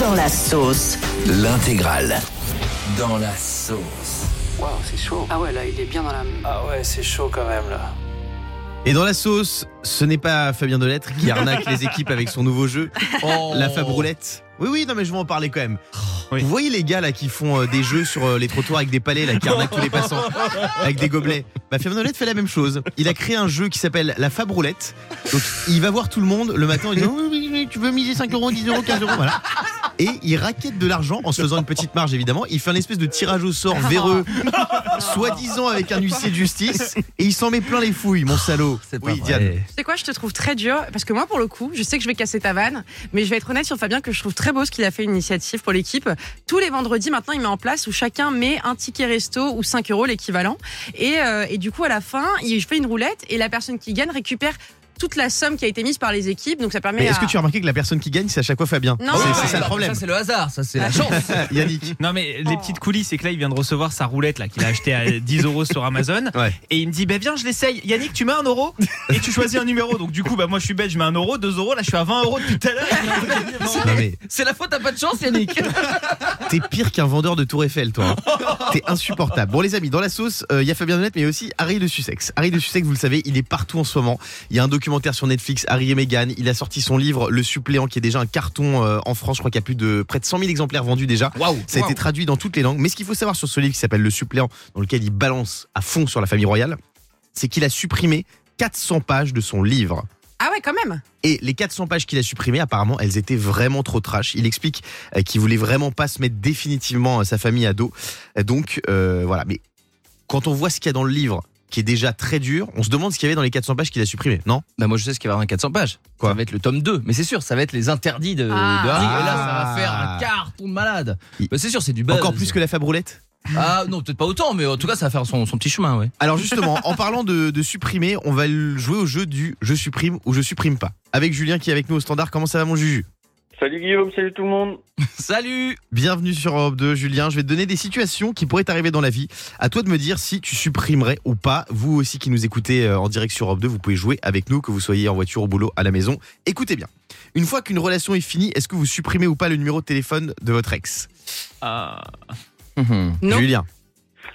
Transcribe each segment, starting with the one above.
Dans la sauce. L'intégrale. Dans la sauce. Waouh, c'est chaud. Ah ouais, là, il est bien dans la. Ah ouais, c'est chaud quand même là. Et dans la sauce, ce n'est pas Fabien Delettre qui arnaque les équipes avec son nouveau jeu, la Fabroulette. Oui, oui, non, mais je vais en parler quand même. Vous voyez les gars là qui font euh, des jeux sur euh, les trottoirs avec des palais là, qui arnaquent tous les passants avec des gobelets. Bah Fabien Delettre fait la même chose. Il a créé un jeu qui s'appelle la Fabroulette. Donc il va voir tout le monde le matin en disant oui, oui, oui, tu veux miser 5 euros, 10 euros, 15 euros, voilà. Et il raquette de l'argent en se faisant une petite marge évidemment. Il fait un espèce de tirage au sort véreux, soi-disant avec un huissier de justice, et il s'en met plein les fouilles, mon salaud. Oui, Diane. Tu sais quoi, je te trouve très dur parce que moi, pour le coup, je sais que je vais casser ta vanne, mais je vais être honnête sur Fabien que je trouve très beau ce qu'il a fait une initiative pour l'équipe. Tous les vendredis, maintenant, il met en place où chacun met un ticket resto ou 5 euros l'équivalent. Et, euh, et du coup, à la fin, il fait une roulette et la personne qui gagne récupère toute la somme qui a été mise par les équipes. Donc ça permet. Mais est-ce à- que tu as remarqué que la personne qui gagne, c'est à chaque fois Fabien Non. C'est- ça le Ça, problème. c'est le hasard, ça, c'est la chance. Yannick. Non mais les petites coulisses, c'est que là il vient de recevoir sa roulette là qu'il a acheté à 10 euros sur Amazon Ouais. et il me dit bah viens je l'essaye. Yannick tu mets un euro et tu choisis un numéro. Donc du coup bah moi je suis bête, je mets un euro, deux euros. Là je suis à 20 euros depuis tout à l'heure. Non mais C'est la faute, t'as pas de chance Yannick. t'es pire qu'un vendeur de Tour Eiffel, toi. T'es insupportable. Bon les amis, dans la sauce, euh, il y a Fabien Delettre, mais aussi Harry de Sussex. Harry de Sussex, vous le savez, il est partout en ce moment. Il y a un documentaire sur Netflix, Harry et Meghan. Il a sorti son livre Le Suppléant, qui est déjà un carton euh, en France. Je crois qu'il y a plus de près de 100 000 exemplaires vendus déjà. Waouh. Ça a été traduit dans toutes les langues. Mais ce qu'il faut savoir sur ce livre qui s'appelle Le Suppléant, dans lequel il balance à fond sur la famille royale, c'est qu'il a supprimé 400 pages de son livre. Ah ouais, quand même. Et les 400 pages qu'il a supprimées, apparemment, elles étaient vraiment trop trash. Il explique euh, qu'il voulait vraiment pas se mettre définitivement euh, sa famille à dos. Donc euh, voilà. Mais quand on voit ce qu'il y a dans le livre, qui est déjà très dur, on se demande ce qu'il y avait dans les 400 pages qu'il a supprimées, non Bah moi je sais ce qu'il va y avoir dans 400 pages. Quoi Ça va être le tome 2, mais c'est sûr, ça va être les interdits de, de Ah. Harry. Et là, Ah. ça va faire un carton de malade. Il- Bah, c'est sûr, c'est du buzz. Encore plus que la Fabroulette Ah non, peut-être pas autant, mais en tout cas, ça va faire son, son petit chemin, ouais. Alors justement, en parlant de, de supprimer, on va jouer au jeu du je supprime ou je supprime pas. Avec Julien qui est avec nous au standard. Comment ça va mon Juju? Salut Guillaume, salut tout le monde. Salut Bienvenue sur Europe 2, Julien. Je vais te donner des situations qui pourraient t'arriver dans la vie. À toi de me dire si tu supprimerais ou pas. Vous aussi qui nous écoutez euh, en direct sur Europe 2, vous pouvez jouer avec nous, que vous soyez en voiture, au boulot, à la maison. Écoutez bien. Une fois qu'une relation est finie, est-ce que vous supprimez ou pas le numéro de téléphone de votre ex? Ah. Mhm. Non. Julien.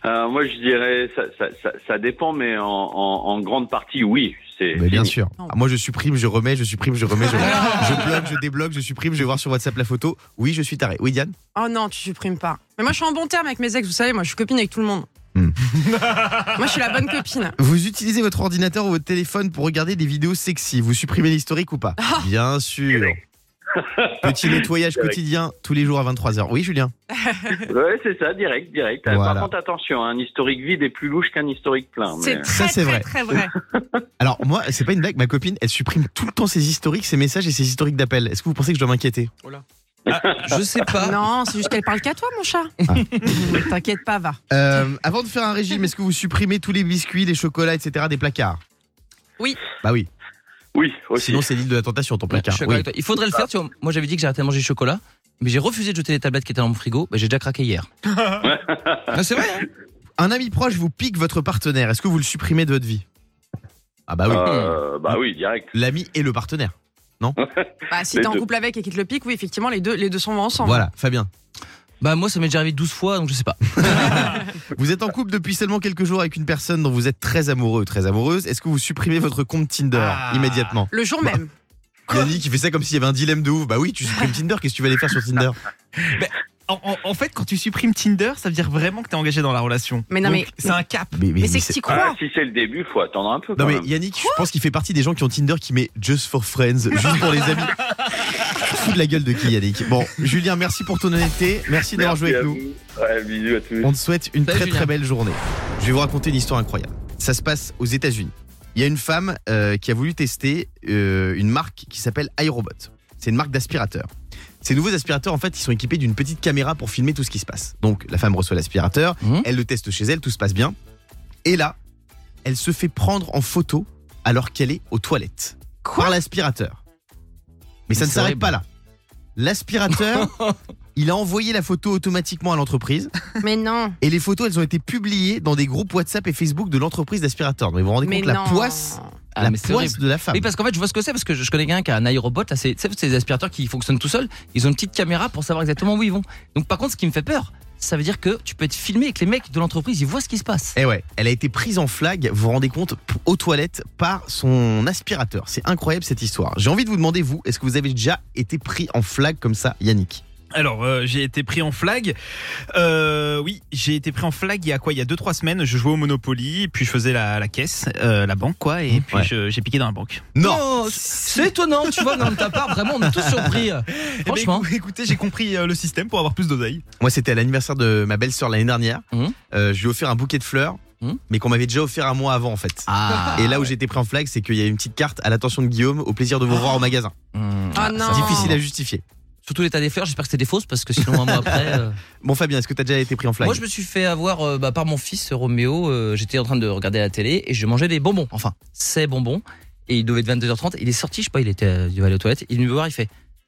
Euh, moi je dirais ça, ça, ça, ça dépend, mais en, en, en grande partie oui. C'est Mais bien fini. sûr. Ah, moi je supprime, je remets, je supprime, je remets, je, je bloque, je débloque, je supprime, je vais voir sur WhatsApp la photo. Oui, je suis taré. Oui, Diane Oh non, tu supprimes pas. Mais moi, je suis en bon terme avec mes ex, vous savez, moi, je suis copine avec tout le monde. Hmm. moi, je suis la bonne copine. Vous utilisez votre ordinateur ou votre téléphone pour regarder des vidéos sexy. Vous supprimez l'historique ou pas? Ah. Bien sûr. Petit nettoyage Direct. quotidien tous les jours à 23h. Oui, Julien Ouais, c'est ça, direct, direct. Euh, Voilà. Par contre, attention, un historique vide est plus louche qu'un historique plein. C'est mais- très, c'est très, vrai. très vrai. Alors moi, c'est pas une blague, ma copine, elle supprime tout le temps ses historiques, ses messages et ses historiques d'appels. Est-ce que vous pensez que je dois m'inquiéter? Je sais pas. Non, c'est juste qu'elle parle qu'à toi, mon chat. Ah. T'inquiète pas, va. Euh, Avant de faire un régime, est-ce que vous supprimez tous les biscuits, les chocolats, etc. des placards? Oui. Bah oui. Oui, aussi. Sinon c'est l'île de la tentation ton placard. Oui. Il faudrait le faire, tu vois. Moi j'avais dit que j'arrêtais de manger du chocolat, mais j'ai refusé de jeter les tablettes qui étaient dans mon frigo. Bah, j'ai déjà craqué hier. Ah, c'est vrai, hein Un ami proche vous pique votre partenaire. Est-ce que vous le supprimez de votre vie? Ah bah oui. Euh, bah oui, direct. L'ami et le partenaire. Bah, si Les t'es en deux. couple avec et qu'il te le pique, oui, effectivement, les deux, les deux sont ensemble. Voilà, Fabien. Bah moi ça m'est déjà arrivé 12 fois, donc je sais pas. Vous êtes en couple depuis seulement quelques jours avec une personne dont vous êtes très amoureux, très amoureuse. Est-ce que vous supprimez votre compte Tinder Ah. immédiatement Le jour même. Yannick qui fait ça comme s'il y avait un dilemme de ouf. Bah oui, tu supprimes Tinder, qu'est-ce que tu vas aller faire sur Tinder En, en- en fait, quand tu supprimes Tinder, ça veut dire vraiment que t'es engagé dans la relation. Mais non, Donc, mais- c'est un cap. Mais, Mais c'est que t'y Ah, crois. si c'est le début, faut attendre un peu. Non quand mais même. Yannick, je pense qu'il fait partie des gens qui ont Tinder qui met just for friends, juste pour les amis. Fous de la gueule de qui Yannick Bon, Julien, merci pour ton honnêteté, merci d'avoir joué avec nous. Ouais, bisous à tous. On te souhaite une Salut, très Julien. très belle journée. Je vais vous raconter une histoire incroyable. Ça se passe aux États-Unis. Il y a une femme euh, qui a voulu tester euh, une marque qui s'appelle iRobot. C'est une marque d'aspirateur. Ces nouveaux aspirateurs, en fait, ils sont équipés d'une petite caméra pour filmer tout ce qui se passe. Donc, la femme reçoit l'aspirateur, Mhm. elle le teste chez elle, tout se passe bien. Et là, elle se fait prendre en photo alors qu'elle est aux toilettes. par l'aspirateur. Mais ça Mais ne c'est s'arrête pas là. L'aspirateur, il a envoyé la photo automatiquement à l'entreprise. Mais non. Et les photos, elles ont été publiées dans des groupes WhatsApp et Facebook de l'entreprise d'aspirateur. Donc, vous vous rendez Mais compte la non. poisse Ah, la mais c'est poisse de la femme. Oui, parce qu'en fait, je vois ce que c'est, parce que je connais quelqu'un qui a un aérobot, là, c'est, tu sais, ces aspirateurs qui fonctionnent tout seuls. Ils ont une petite caméra pour savoir exactement où ils vont. Donc, par contre, ce qui me fait peur, ça veut dire que tu peux être filmé et que les mecs de l'entreprise, ils voient ce qui se passe. Eh ouais, elle a été prise en flag, vous vous rendez compte, aux toilettes par son aspirateur. C'est incroyable cette histoire. J'ai envie de vous demander, vous, est-ce que vous avez déjà été pris en flag comme ça, Yannick? Alors, euh, j'ai été pris en flag. Euh, oui, j'ai été pris en flag il y a quoi? Il y a 2-3 semaines. Je jouais au Monopoly, puis je faisais la, la caisse, euh, la banque, quoi, et puis Ouais. je- j'ai piqué dans la banque. Non Oh, c'est étonnant, tu vois, non, de ta part, vraiment, on est tous surpris. Eh ben, Franchement. écou- écoutez, j'ai compris euh, le système pour avoir plus d'oseille. Moi, c'était à l'anniversaire de ma belle-sœur l'année dernière. Euh, je lui ai offert un bouquet de fleurs, Mhm. mais qu'on m'avait déjà offert un mois avant, en fait. Ah. Et là où j'ai été pris en flag, c'est qu'il y a une petite carte à l'attention de Guillaume, au plaisir de vous voir au magasin. Ah ça, non. c'est Difficile à justifier. Surtout l'état des fleurs, j'espère que c'était des fausses, parce que sinon, un mois après. euh, Bon, Fabien, est-ce que t'as déjà été pris en flag? Moi, je me suis fait avoir euh, bah, par mon fils Roméo. euh, J'étais en train de regarder la télé et je mangeais des bonbons. Enfin, ces bonbons. Et il devait être 22h30. Il est sorti, je sais pas, il était, euh, il devait aller aux toilettes. Il est venu me voir, il fait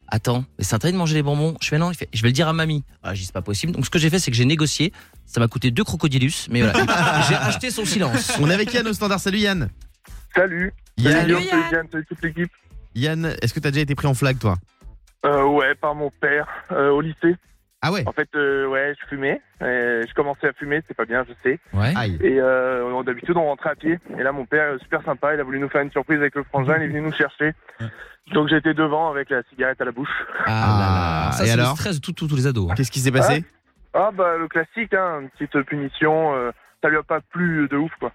Attends, mais c'est interdit de manger des bonbons. Je fais non, il fait Je vais le dire à mamie. Ah, j'ai c'est pas possible. Donc, ce que j'ai fait, c'est que j'ai négocié. Ça m'a coûté deux crocodilus, mais voilà. j'ai acheté son silence. On est avec Yann au standard. Salut Yann. Salut. Yann, Salut, Yann. Salut toute l'équipe. Yann, est-ce que t'as déjà été pris en flag, toi? Euh, ouais, par mon père euh, au lycée. Ah ouais En fait, euh, ouais, je fumais. Euh, je commençais à fumer, c'est pas bien, je sais. Ouais. Aïe. Et euh, on- d'habitude, on rentrait à pied. Et là, mon père, super sympa, il a voulu nous faire une surprise avec le frangin, il est venu nous chercher. Donc j'étais devant avec la cigarette à la bouche. Ah, là là. Ça, et c'est le alors stress de tous tous- tous les ados. hein. Qu'est-ce qui s'est passé Ah bah le classique, hein, une petite punition. euh, ça lui a pas plu de ouf, quoi.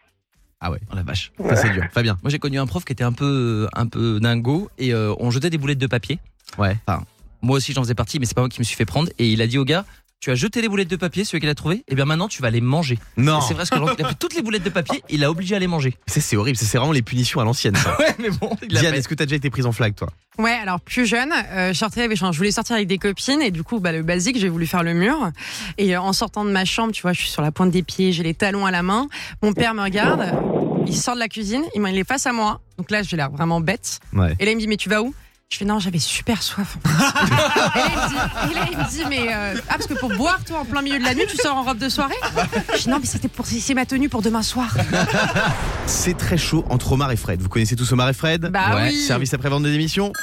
Ah ouais, Oh la vache. ça c'est dur. Fabien. Moi, j'ai connu un prof qui était un peu, un peu dingo et euh, on jetait des boulettes de papier. Ouais. Enfin, moi aussi, j'en faisais partie, mais c'est pas moi qui me suis fait prendre. Et il a dit au gars Tu as jeté les boulettes de papier, celui qu'il a trouvé, et bien maintenant, tu vas les manger. Non, Et C'est vrai, parce que il a pris toutes les boulettes de papier, il a obligé à les manger. C'est horrible, c'est vraiment les punitions à l'ancienne. Ouais, mais bon, il Diane, est-ce que t'as déjà été prise en flag, toi? Ouais, alors plus jeune, euh, je sortais avec, je voulais sortir avec des copines et du coup, bah, le basique, j'ai voulu faire le mur. Et euh, en sortant de ma chambre, tu vois, je suis sur la pointe des pieds, j'ai les talons à la main. Mon père me regarde, il sort de la cuisine, il, il est face à moi. Donc là, j'ai l'air vraiment bête. Ouais. Et là, il me dit, mais tu vas où? Je fais, non, j'avais super soif. en fait. et, là, il me dit, mais euh, ah, parce que pour boire, toi, en plein milieu de la nuit, tu sors en robe de soirée? Je dis, non, mais c'était pour, c'est ma tenue pour demain soir. C'est très chaud entre Omar et Fred. Vous connaissez tous Omar et Fred? Bah Ouais, oui. Service après-vente des émissions?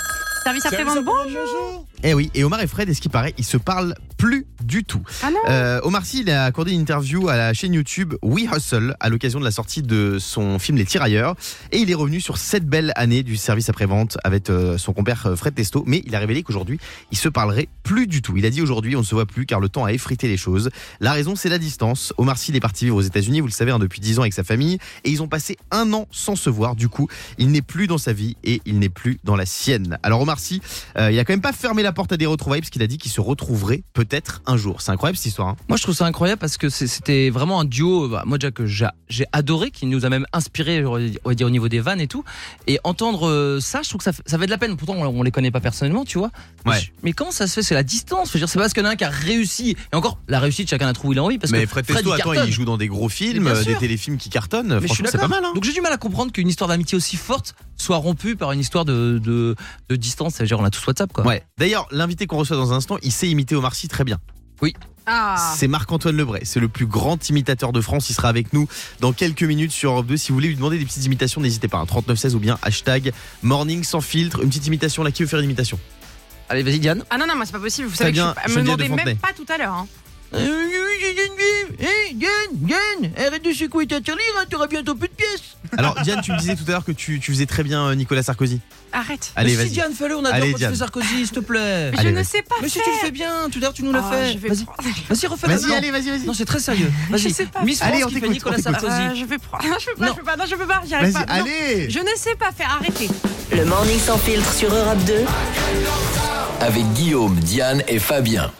Service après-vente, bonjour. Eh oui, et Omar et Fred, est-ce qu'il paraît, ils se parlent plus du tout. Ah non Euh, Omar Sy, il a accordé une interview à la chaîne YouTube We Hustle à l'occasion de la sortie de son film Les Tirailleurs. Et il est revenu sur cette belle année du service après-vente avec euh, son compère euh, Fred Testo. Mais il a révélé qu'aujourd'hui, il se parlerait plus du tout. Il a dit aujourd'hui, on ne se voit plus car le temps a effrité les choses. La raison, c'est la distance. Omar Sy, il est parti vivre aux États-Unis, vous le savez, hein, depuis 10 ans avec sa famille. Et ils ont passé un an sans se voir. Du coup, il n'est plus dans sa vie et il n'est plus dans la sienne. Alors Omar Sy, euh, il a quand même pas fermé la porte à des retrouvailles parce qu'il a dit qu'il se retrouverait peut-être un jour. C'est incroyable cette histoire. hein. Moi, je trouve ça incroyable parce que c'était vraiment un duo. bah, moi, déjà que j'ai adoré, qui nous a même inspiré, on va dire au niveau des vannes et tout. Et entendre euh, ça, je trouve que ça, fait- ça fait de la peine. Pourtant, on, les connaît pas personnellement, tu vois. Mais Ouais. Mais, comment ça se fait? C'est la distance. Je veux dire, c'est parce qu'il y en a un qui a réussi. Et encore, la réussite, chacun a trouvé où il a envie. Parce Mais que Fred Fred, Testo, il attends, il joue dans des gros films, euh, des téléfilms qui cartonnent. Mais Franchement, c'est pas mal. Hein. Donc j'ai du mal à comprendre qu'une histoire d'amitié aussi forte soit rompue par une histoire de, de, de distance. Ça veut dire, on a tous WhatsApp, quoi. Ouais. D'ailleurs, l'invité qu'on reçoit dans un instant, il sait imiter Omar Sy très bien. Ah. C'est Marc-Antoine Lebray. C'est le plus grand imitateur de France. Il sera avec nous dans quelques minutes sur Europe 2. Si vous voulez lui demander des petites imitations, n'hésitez pas. hein. 3916 ou bien hashtag morning sans filtre. Une petite imitation. Là, qui veut faire une imitation? Allez, vas-y, Diane. Ah non, non, moi c'est pas possible. Vous savez que je me Geneviève demandez de Fontenay. même pas tout à l'heure. hein. Arrête de secouer ta tirelire, t'auras bientôt plus de pièces. Alors, Diane, tu me disais tout à l'heure que tu, tu faisais très bien euh, Nicolas Sarkozy. Arrête. Allez, mais si vas-y. Diane, fais-le, on adore Allez, quand tu Diane. fais Sarkozy, s'il te plaît. Mais Allez, je ne vas-y. sais pas Mais si tu le fais bien, tout à l'heure tu nous l'as Ah, fait. je vais Vas-y, prendre- vas-y, refais Vas-y, allez, vas-y, vas-y. Non, c'est très sérieux. Vas-y. Je sais pas Miss. France Allez, on qui fait t'écoute, Nicolas. Sarkozy. Je vais prendre. Je peux pas, Non. je peux pas. Non, je peux pas. J'y arrive Vas-y, pas. Non. allez. Je ne sais pas faire. Arrêtez. Le morning sans filtre sur Europe 2. Avec Guillaume, Diane et Fabien.